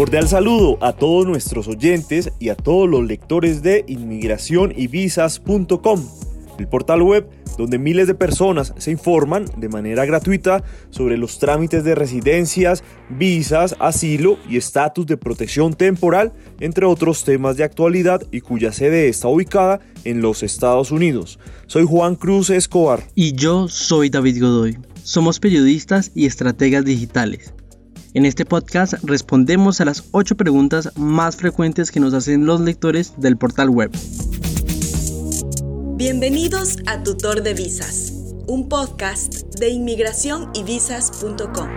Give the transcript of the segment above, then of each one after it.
Cordial saludo a todos nuestros oyentes y a todos los lectores de inmigración y visas.com, el portal web donde miles de personas se informan de manera gratuita sobre los trámites de residencias, visas, asilo y estatus de protección temporal, entre otros temas de actualidad y cuya sede está ubicada en los Estados Unidos. Soy Juan Cruz Escobar. Y yo soy David Godoy. Somos periodistas y estrategas digitales. En este podcast respondemos a las 8 preguntas más frecuentes que nos hacen los lectores del portal web. Bienvenidos a Tutor de Visas, un podcast de inmigración y visas.com.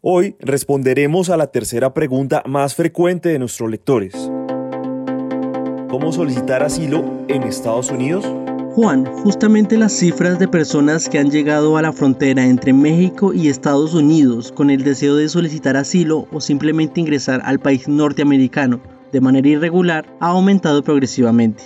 Hoy responderemos a la tercera pregunta más frecuente de nuestros lectores. ¿Cómo solicitar asilo en Estados Unidos? Juan, justamente las cifras de personas que han llegado a la frontera entre México y Estados Unidos con el deseo de solicitar asilo o simplemente ingresar al país norteamericano de manera irregular ha aumentado progresivamente.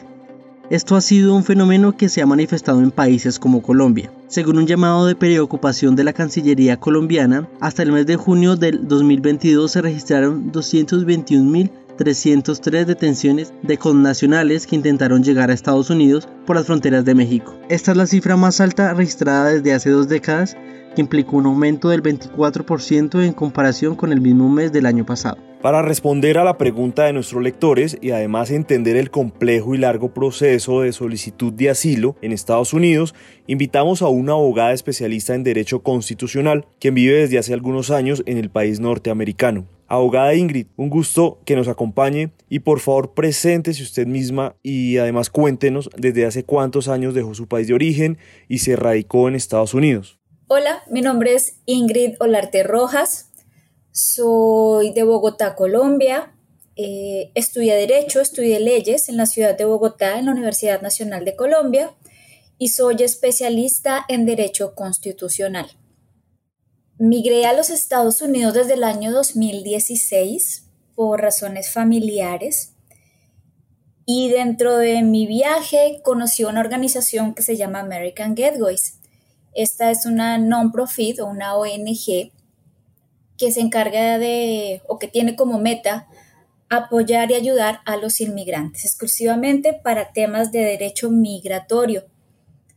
Esto ha sido un fenómeno que se ha manifestado en países como Colombia. Según un llamado de preocupación de la Cancillería colombiana, hasta el mes de junio del 2022 se registraron 221.000 303 detenciones de connacionales que intentaron llegar a Estados Unidos por las fronteras de México. Esta es la cifra más alta registrada desde hace dos décadas, que implicó un aumento del 24% en comparación con el mismo mes del año pasado. Para responder a la pregunta de nuestros lectores y además entender el complejo y largo proceso de solicitud de asilo en Estados Unidos, invitamos a una abogada especialista en Derecho Constitucional, quien vive desde hace algunos años en el país norteamericano. Abogada Ingrid, un gusto que nos acompañe y por favor preséntese usted misma y además cuéntenos desde hace cuántos años dejó su país de origen y se radicó en Estados Unidos. Hola, mi nombre es Ingrid Olarte Rojas, soy de Bogotá, Colombia, eh, estudié Derecho, estudié Leyes en la ciudad de Bogotá, en la Universidad Nacional de Colombia, y soy especialista en Derecho Constitucional. Migré a los Estados Unidos desde el año 2016 por razones familiares y dentro de mi viaje conocí una organización que se llama American Gateways. Esta es una non-profit o una ONG que se encarga de o que tiene como meta apoyar y ayudar a los inmigrantes exclusivamente para temas de derecho migratorio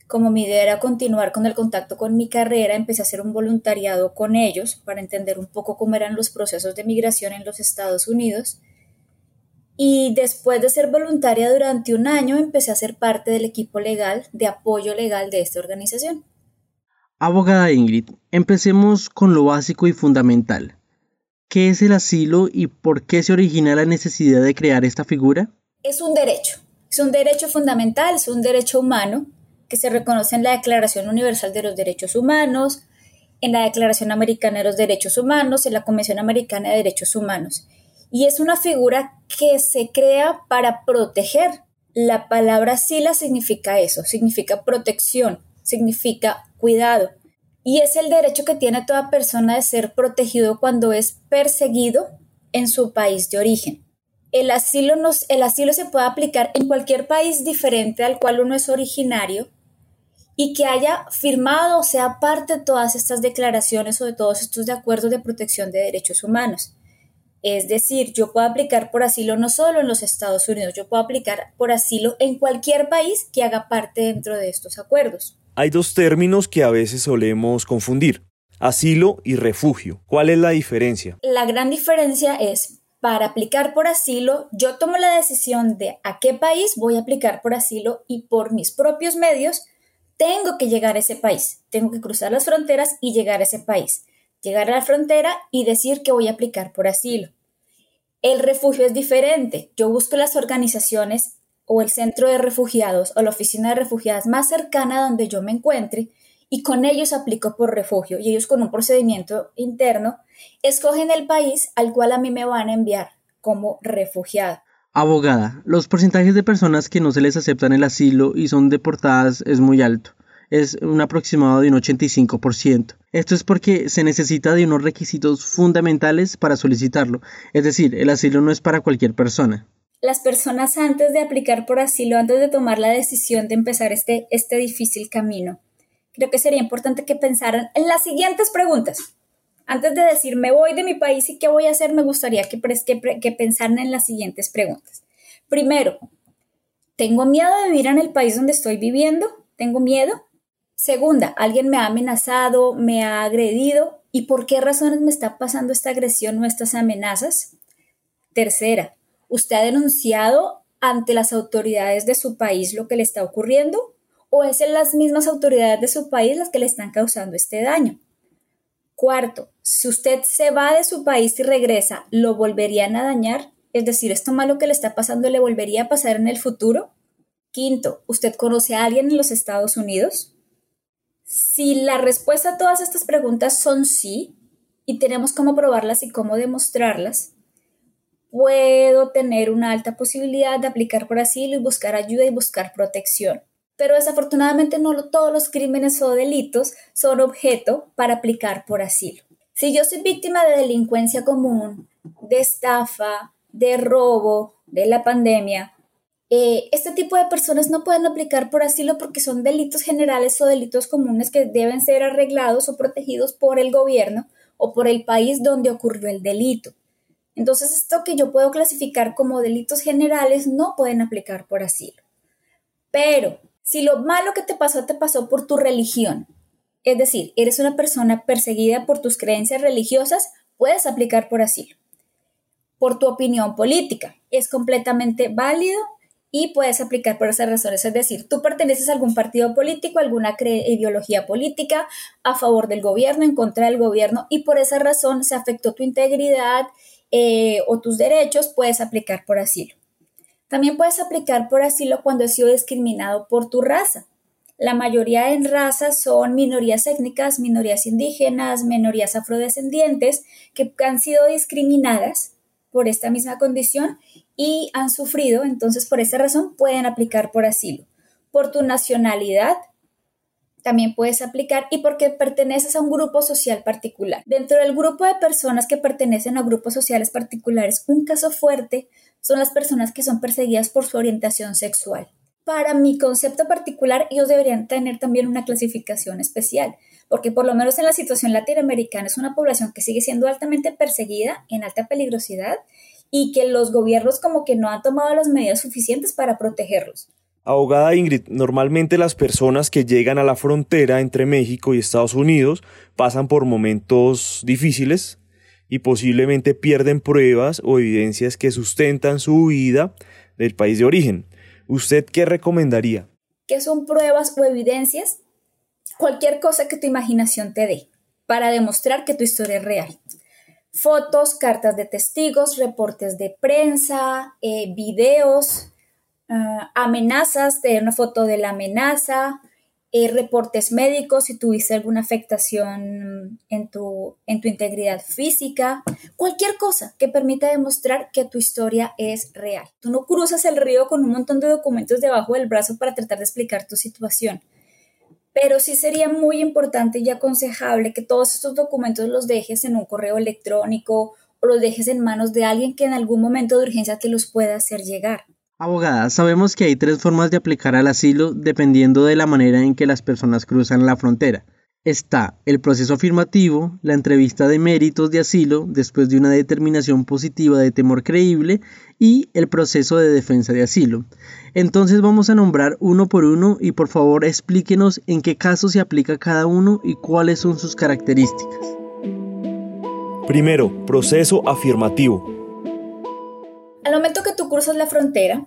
como mi idea era continuar con el contacto con mi carrera, empecé a hacer un voluntariado con ellos para entender un poco cómo eran los procesos de migración en los Estados Unidos. Y después de ser voluntaria durante un año, empecé a ser parte del equipo legal de apoyo legal de esta organización. Abogada Ingrid, empecemos con lo básico y fundamental. ¿Qué es el asilo y por qué se origina la necesidad de crear esta figura? Es un derecho, es un derecho fundamental, es un derecho humano que se reconoce en la Declaración Universal de los Derechos Humanos, en la Declaración Americana de los Derechos Humanos, en la Convención Americana de Derechos Humanos. Y es una figura que se crea para proteger. La palabra sila significa eso, significa protección, significa cuidado. Y es el derecho que tiene toda persona de ser protegido cuando es perseguido en su país de origen. El asilo, nos, el asilo se puede aplicar en cualquier país diferente al cual uno es originario y que haya firmado o sea parte de todas estas declaraciones o de todos estos de acuerdos de protección de derechos humanos. Es decir, yo puedo aplicar por asilo no solo en los Estados Unidos, yo puedo aplicar por asilo en cualquier país que haga parte dentro de estos acuerdos. Hay dos términos que a veces solemos confundir, asilo y refugio. ¿Cuál es la diferencia? La gran diferencia es, para aplicar por asilo, yo tomo la decisión de a qué país voy a aplicar por asilo y por mis propios medios tengo que llegar a ese país, tengo que cruzar las fronteras y llegar a ese país, llegar a la frontera y decir que voy a aplicar por asilo. El refugio es diferente. Yo busco las organizaciones o el centro de refugiados o la oficina de refugiadas más cercana donde yo me encuentre y con ellos aplico por refugio y ellos con un procedimiento interno escogen el país al cual a mí me van a enviar como refugiado. Abogada, los porcentajes de personas que no se les aceptan el asilo y son deportadas es muy alto. Es un aproximado de un 85%. Esto es porque se necesita de unos requisitos fundamentales para solicitarlo. Es decir, el asilo no es para cualquier persona. Las personas antes de aplicar por asilo, antes de tomar la decisión de empezar este, este difícil camino, creo que sería importante que pensaran en las siguientes preguntas. Antes de decir me voy de mi país y qué voy a hacer, me gustaría que, que, que pensaran en las siguientes preguntas. Primero, ¿tengo miedo de vivir en el país donde estoy viviendo? ¿Tengo miedo? Segunda, ¿alguien me ha amenazado, me ha agredido? ¿Y por qué razones me está pasando esta agresión o estas amenazas? Tercera, ¿usted ha denunciado ante las autoridades de su país lo que le está ocurriendo? ¿O es en las mismas autoridades de su país las que le están causando este daño? Cuarto, si usted se va de su país y regresa, ¿lo volverían a dañar? Es decir, ¿esto malo que le está pasando le volvería a pasar en el futuro? Quinto, ¿usted conoce a alguien en los Estados Unidos? Si la respuesta a todas estas preguntas son sí, y tenemos cómo probarlas y cómo demostrarlas, puedo tener una alta posibilidad de aplicar por asilo y buscar ayuda y buscar protección. Pero desafortunadamente no todos los crímenes o delitos son objeto para aplicar por asilo. Si yo soy víctima de delincuencia común, de estafa, de robo, de la pandemia, eh, este tipo de personas no pueden aplicar por asilo porque son delitos generales o delitos comunes que deben ser arreglados o protegidos por el gobierno o por el país donde ocurrió el delito. Entonces, esto que yo puedo clasificar como delitos generales no pueden aplicar por asilo. Pero si lo malo que te pasó te pasó por tu religión, es decir, eres una persona perseguida por tus creencias religiosas, puedes aplicar por asilo. Por tu opinión política, es completamente válido y puedes aplicar por esas razones. Es decir, tú perteneces a algún partido político, alguna ideología política a favor del gobierno, en contra del gobierno, y por esa razón se afectó tu integridad eh, o tus derechos, puedes aplicar por asilo. También puedes aplicar por asilo cuando has sido discriminado por tu raza. La mayoría en razas son minorías étnicas, minorías indígenas, minorías afrodescendientes que han sido discriminadas por esta misma condición y han sufrido, entonces por esa razón pueden aplicar por asilo. Por tu nacionalidad también puedes aplicar y porque perteneces a un grupo social particular. Dentro del grupo de personas que pertenecen a grupos sociales particulares, un caso fuerte son las personas que son perseguidas por su orientación sexual. Para mi concepto particular, ellos deberían tener también una clasificación especial, porque por lo menos en la situación latinoamericana es una población que sigue siendo altamente perseguida, en alta peligrosidad, y que los gobiernos como que no han tomado las medidas suficientes para protegerlos. Abogada Ingrid, normalmente las personas que llegan a la frontera entre México y Estados Unidos pasan por momentos difíciles y posiblemente pierden pruebas o evidencias que sustentan su huida del país de origen. ¿Usted qué recomendaría? ¿Qué son pruebas o evidencias? Cualquier cosa que tu imaginación te dé para demostrar que tu historia es real fotos, cartas de testigos, reportes de prensa, eh, videos, ah, amenazas, de una foto de la amenaza, eh, reportes médicos si tuviste alguna afectación en tu, en tu integridad física, cualquier cosa que permita demostrar que tu historia es real. Tú no cruzas el río con un montón de documentos debajo del brazo para tratar de explicar tu situación pero sí sería muy importante y aconsejable que todos estos documentos los dejes en un correo electrónico o los dejes en manos de alguien que en algún momento de urgencia te los pueda hacer llegar. Abogada, sabemos que hay tres formas de aplicar al asilo dependiendo de la manera en que las personas cruzan la frontera. Está el proceso afirmativo, la entrevista de méritos de asilo después de una determinación positiva de temor creíble y el proceso de defensa de asilo. Entonces vamos a nombrar uno por uno y por favor explíquenos en qué caso se aplica cada uno y cuáles son sus características. Primero, proceso afirmativo. Al momento que tú cruzas la frontera,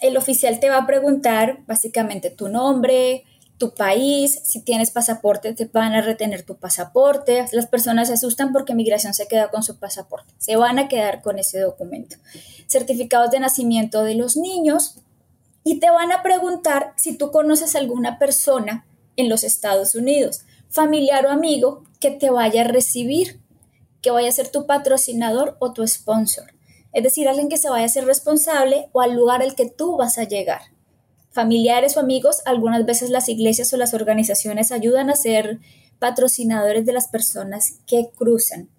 el oficial te va a preguntar básicamente tu nombre, tu país, si tienes pasaporte, te van a retener tu pasaporte. Las personas se asustan porque migración se queda con su pasaporte. Se van a quedar con ese documento. Certificados de nacimiento de los niños. Y te van a preguntar si tú conoces alguna persona en los Estados Unidos, familiar o amigo, que te vaya a recibir, que vaya a ser tu patrocinador o tu sponsor. Es decir, alguien que se vaya a ser responsable o al lugar al que tú vas a llegar familiares o amigos, algunas veces las iglesias o las organizaciones ayudan a ser patrocinadores de las personas que cruzan.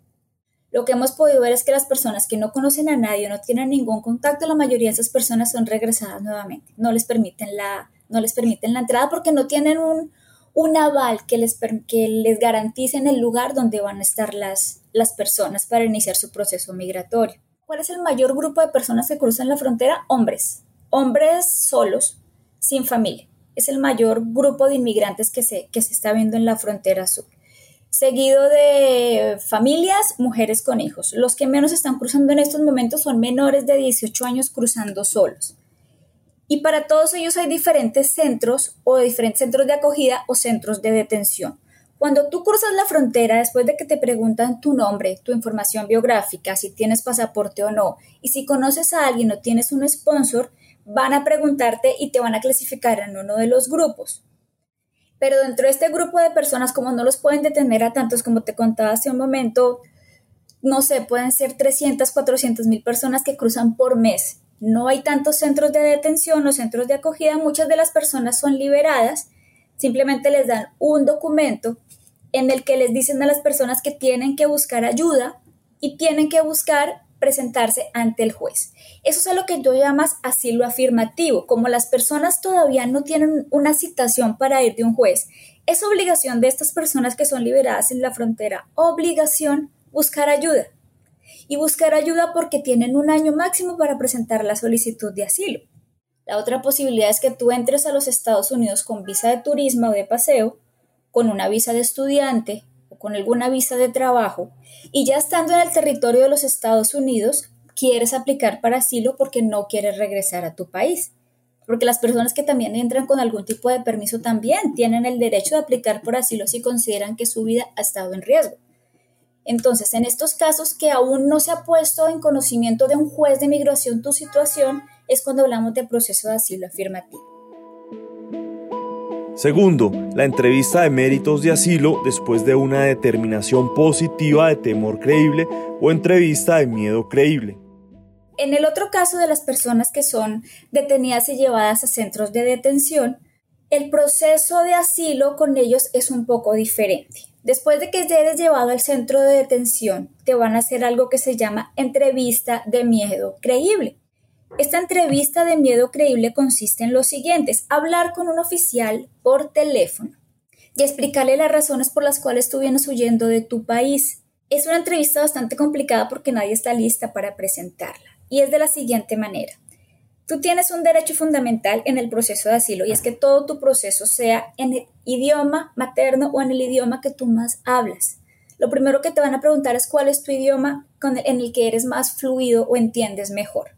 Lo que hemos podido ver es que las personas que no conocen a nadie, no tienen ningún contacto, la mayoría de esas personas son regresadas nuevamente. No les permiten la, no les permiten la entrada porque no tienen un, un aval que les, que les garanticen el lugar donde van a estar las, las personas para iniciar su proceso migratorio. ¿Cuál es el mayor grupo de personas que cruzan la frontera? Hombres. Hombres solos, sin familia. Es el mayor grupo de inmigrantes que se, que se está viendo en la frontera sur. Seguido de familias, mujeres con hijos. Los que menos están cruzando en estos momentos son menores de 18 años cruzando solos. Y para todos ellos hay diferentes centros o diferentes centros de acogida o centros de detención. Cuando tú cruzas la frontera, después de que te preguntan tu nombre, tu información biográfica, si tienes pasaporte o no, y si conoces a alguien o tienes un sponsor, van a preguntarte y te van a clasificar en uno de los grupos. Pero dentro de este grupo de personas, como no los pueden detener a tantos como te contaba hace un momento, no sé, pueden ser 300, 400 mil personas que cruzan por mes no hay tantos centros de detención o centros de acogida, muchas de las personas son liberadas, simplemente les dan un documento en el que les dicen a las personas que tienen que buscar ayuda y tienen que buscar presentarse ante el juez. Eso es a lo que yo llamas asilo afirmativo. Como las personas todavía no tienen una citación para ir de un juez, es obligación de estas personas que son liberadas en la frontera, obligación buscar ayuda y buscar ayuda porque tienen un año máximo para presentar la solicitud de asilo. La otra posibilidad es que tú entres a los Estados Unidos con visa de turismo o de paseo, con una visa de estudiante o con alguna visa de trabajo y ya estando en el territorio de los Estados Unidos quieres aplicar para asilo porque no quieres regresar a tu país. Porque las personas que también entran con algún tipo de permiso también tienen el derecho de aplicar por asilo si consideran que su vida ha estado en riesgo. Entonces, en estos casos que aún no se ha puesto en conocimiento de un juez de migración tu situación, es cuando hablamos de proceso de asilo afirmativo. Segundo, la entrevista de méritos de asilo después de una determinación positiva de temor creíble o entrevista de miedo creíble. En el otro caso de las personas que son detenidas y llevadas a centros de detención, el proceso de asilo con ellos es un poco diferente. Después de que eres llevado al centro de detención, te van a hacer algo que se llama entrevista de miedo creíble. Esta entrevista de miedo creíble consiste en lo siguiente, hablar con un oficial por teléfono y explicarle las razones por las cuales tú vienes huyendo de tu país. Es una entrevista bastante complicada porque nadie está lista para presentarla y es de la siguiente manera. Tú tienes un derecho fundamental en el proceso de asilo y es que todo tu proceso sea en el idioma materno o en el idioma que tú más hablas. Lo primero que te van a preguntar es cuál es tu idioma en el que eres más fluido o entiendes mejor.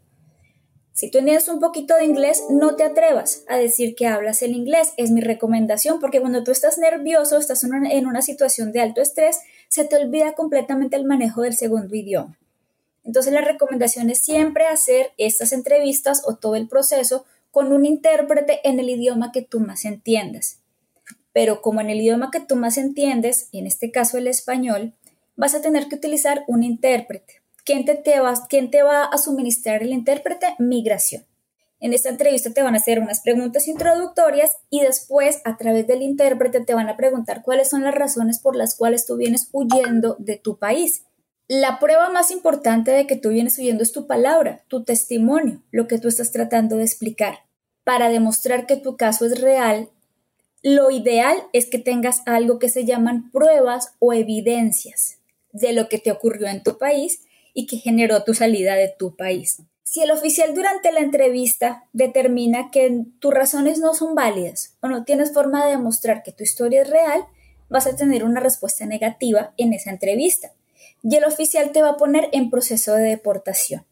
Si tú entiendes un poquito de inglés, no te atrevas a decir que hablas el inglés. Es mi recomendación porque cuando tú estás nervioso, estás en una situación de alto estrés, se te olvida completamente el manejo del segundo idioma. Entonces la recomendación es siempre hacer estas entrevistas o todo el proceso con un intérprete en el idioma que tú más entiendas. Pero como en el idioma que tú más entiendes, en este caso el español, vas a tener que utilizar un intérprete. ¿Quién te, va, ¿Quién te va a suministrar el intérprete? Migración. En esta entrevista te van a hacer unas preguntas introductorias y después a través del intérprete te van a preguntar cuáles son las razones por las cuales tú vienes huyendo de tu país. La prueba más importante de que tú vienes oyendo es tu palabra, tu testimonio, lo que tú estás tratando de explicar. Para demostrar que tu caso es real, lo ideal es que tengas algo que se llaman pruebas o evidencias de lo que te ocurrió en tu país y que generó tu salida de tu país. Si el oficial durante la entrevista determina que tus razones no son válidas o no tienes forma de demostrar que tu historia es real, vas a tener una respuesta negativa en esa entrevista y el oficial te va a poner en proceso de deportación.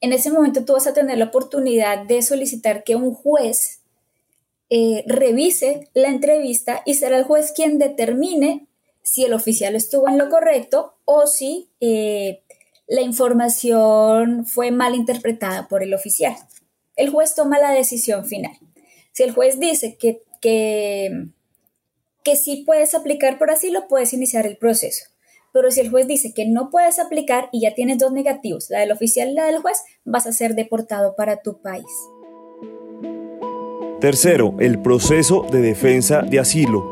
En ese momento tú vas a tener la oportunidad de solicitar que un juez eh, revise la entrevista y será el juez quien determine si el oficial estuvo en lo correcto o si eh, la información fue mal interpretada por el oficial. El juez toma la decisión final. Si el juez dice que, que, que sí puedes aplicar por asilo, puedes iniciar el proceso. Pero si el juez dice que no puedes aplicar y ya tienes dos negativos, la del oficial y la del juez, vas a ser deportado para tu país. Tercero, el proceso de defensa de asilo.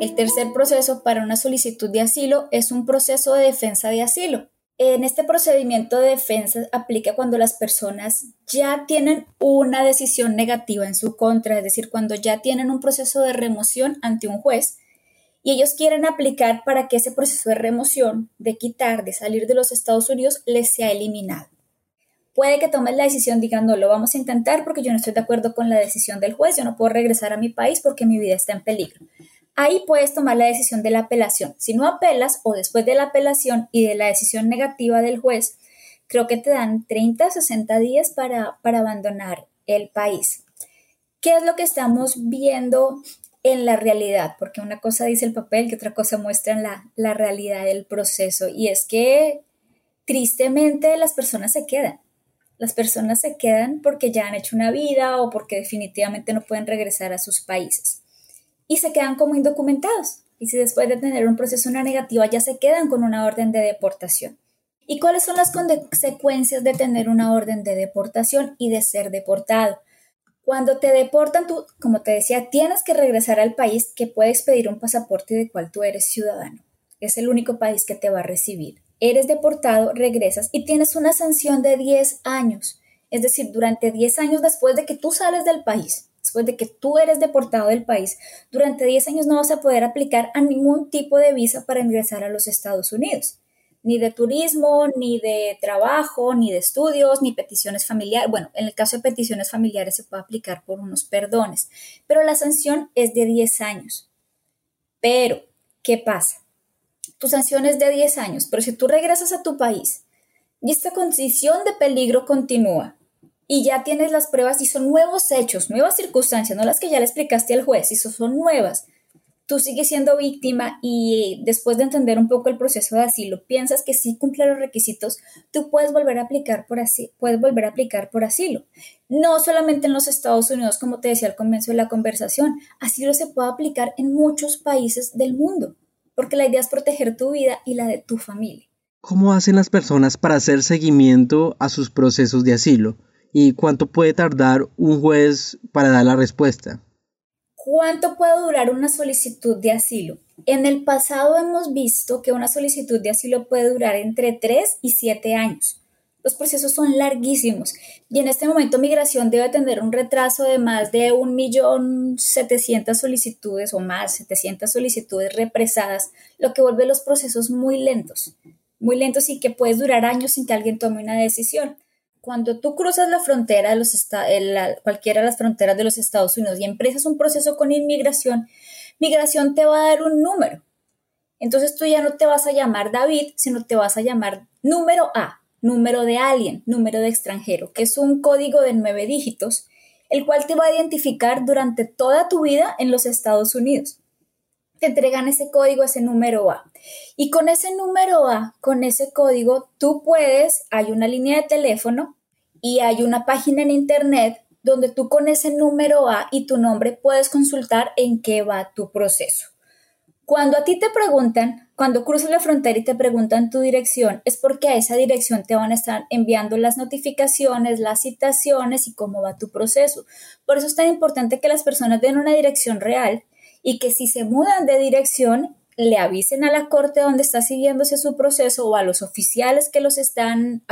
El tercer proceso para una solicitud de asilo es un proceso de defensa de asilo. En este procedimiento de defensa aplica cuando las personas ya tienen una decisión negativa en su contra, es decir, cuando ya tienen un proceso de remoción ante un juez y ellos quieren aplicar para que ese proceso de remoción, de quitar, de salir de los Estados Unidos, les sea eliminado. Puede que tomen la decisión, digan, no, lo vamos a intentar porque yo no estoy de acuerdo con la decisión del juez, yo no puedo regresar a mi país porque mi vida está en peligro ahí puedes tomar la decisión de la apelación. Si no apelas o después de la apelación y de la decisión negativa del juez, creo que te dan 30 o 60 días para, abandonar el país. ¿Qué es lo que estamos viendo en la realidad? Porque una cosa dice el papel que otra cosa muestra la, la realidad del proceso. Y es que tristemente las personas se quedan. Las personas se quedan porque ya han hecho una vida o porque definitivamente no pueden regresar a sus países y se quedan como indocumentados. Y si después de tener un proceso una negativa ya se quedan con una orden de deportación. ¿Y cuáles son las consecuencias de tener una orden de deportación y de ser deportado? Cuando te deportan, tú, como te decía, tienes que regresar al país que puedes pedir un pasaporte de cual tú eres ciudadano. Es el único país que te va a recibir. Eres deportado, regresas y tienes una sanción de 10 años. Es decir, durante 10 años después de que tú sales del país, después de que tú eres deportado del país, durante 10 años no vas a poder aplicar a ningún tipo de visa para ingresar a los Estados Unidos. Ni de turismo, ni de trabajo, ni de estudios, ni peticiones familiares. Bueno, en el caso de peticiones familiares se puede aplicar por unos perdones, pero la sanción es de 10 años. Pero, ¿qué pasa? Tu sanción es de 10 años, pero si tú regresas a tu país y esta condición de peligro continúa, y ya tienes las pruebas y son nuevos hechos, nuevas circunstancias, no las que ya le explicaste al juez, y son nuevas. Tú sigues siendo víctima y después de entender un poco el proceso de asilo, piensas que sí cumple los requisitos, tú puedes volver a aplicar por así, puedes volver a aplicar por asilo. No solamente en los Estados Unidos, como te decía al comienzo de la conversación, asilo se puede aplicar en muchos países del mundo, porque la idea es proteger tu vida y la de tu familia. ¿Cómo hacen las personas para hacer seguimiento a sus procesos de asilo? Y cuánto puede tardar un juez para dar la respuesta. ¿Cuánto puede durar una solicitud de asilo? En el pasado hemos visto que una solicitud de asilo puede durar entre 3 y 7 años. Los procesos son larguísimos y en este momento migración debe tener un retraso de más de 1.700.000 solicitudes o más, 700 solicitudes represadas, lo que vuelve los procesos muy lentos, muy lentos y que puede durar años sin que alguien tome una decisión cuando tú cruzas la frontera de los cualquiera de las fronteras de los Estados Unidos y empresas un proceso con inmigración, migración te va a dar un número. Entonces tú ya no te vas a llamar David, sino te vas a llamar número A, número de alguien, número de extranjero, que es un código de nueve dígitos, el cual te va a identificar durante toda tu vida en los Estados Unidos te entregan ese código, ese número A. Y con ese número A, con ese código, tú puedes, hay una línea de teléfono y hay una página en internet donde tú con ese número A y tu nombre puedes consultar en qué va tu proceso. Cuando a ti te preguntan, cuando cruzas la frontera y te preguntan tu dirección, es porque a esa dirección te van a estar enviando las notificaciones, las citaciones y cómo va tu proceso. Por eso es tan importante que las personas den una dirección real y que si se mudan de dirección le avisen a la corte donde está siguiéndose su proceso o a los oficiales que los están,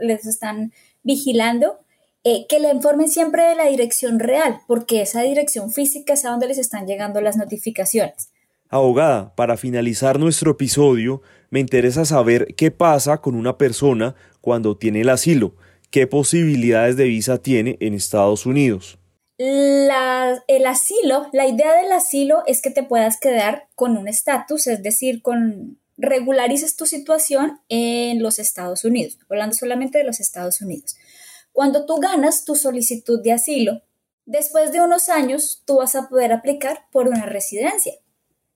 les están vigilando, eh, que le informen siempre de la dirección real, porque esa dirección física es a donde les están llegando las notificaciones. Abogada, para finalizar nuestro episodio, me interesa saber qué pasa con una persona cuando tiene el asilo, qué posibilidades de visa tiene en Estados Unidos el asilo, la idea del asilo es que te puedas quedar con un estatus, es decir, con regularices tu situación en los Estados Unidos, hablando solamente de los Estados Unidos. Cuando tú ganas tu solicitud de asilo, después de unos años tú vas a poder aplicar por una residencia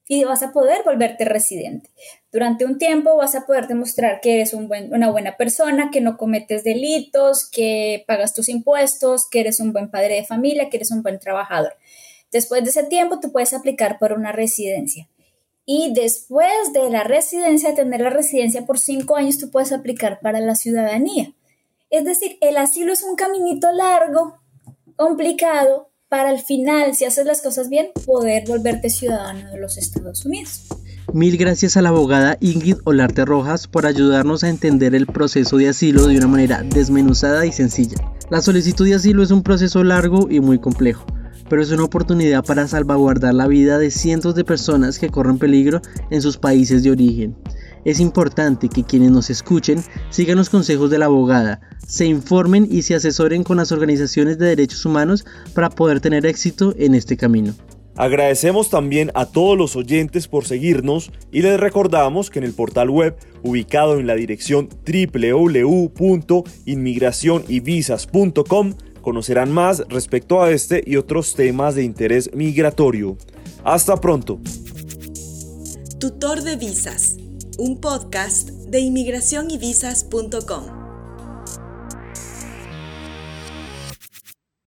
y vas a poder volverte residente. Durante un tiempo vas a poder demostrar que eres una buena persona, que no cometes delitos, que pagas tus impuestos, que eres un buen padre de familia, que eres un buen trabajador. Después de ese tiempo tú puedes aplicar por una residencia. Y después de la residencia, tener la residencia por cinco años, tú puedes aplicar para la ciudadanía. Es decir, el asilo es un caminito largo, complicado, para al final, si haces las cosas bien, poder volverte ciudadano de los Estados Unidos. Mil gracias a la abogada Ingrid Olarte Rojas por ayudarnos a entender el proceso de asilo de una manera desmenuzada y sencilla. La solicitud de asilo es un proceso largo y muy complejo, pero es una oportunidad para salvaguardar la vida de cientos de personas que corren peligro en sus países de origen. Es importante que quienes nos escuchen sigan los consejos de la abogada, se informen y se asesoren con las organizaciones de derechos humanos para poder tener éxito en este camino. Agradecemos también a todos los oyentes por seguirnos y les recordamos que en el portal web ubicado en la dirección www.inmigracionyvisas.com conocerán más respecto a este y otros temas de interés migratorio. Hasta pronto. Tutor de Visas, un podcast de inmigracionyvisas.com.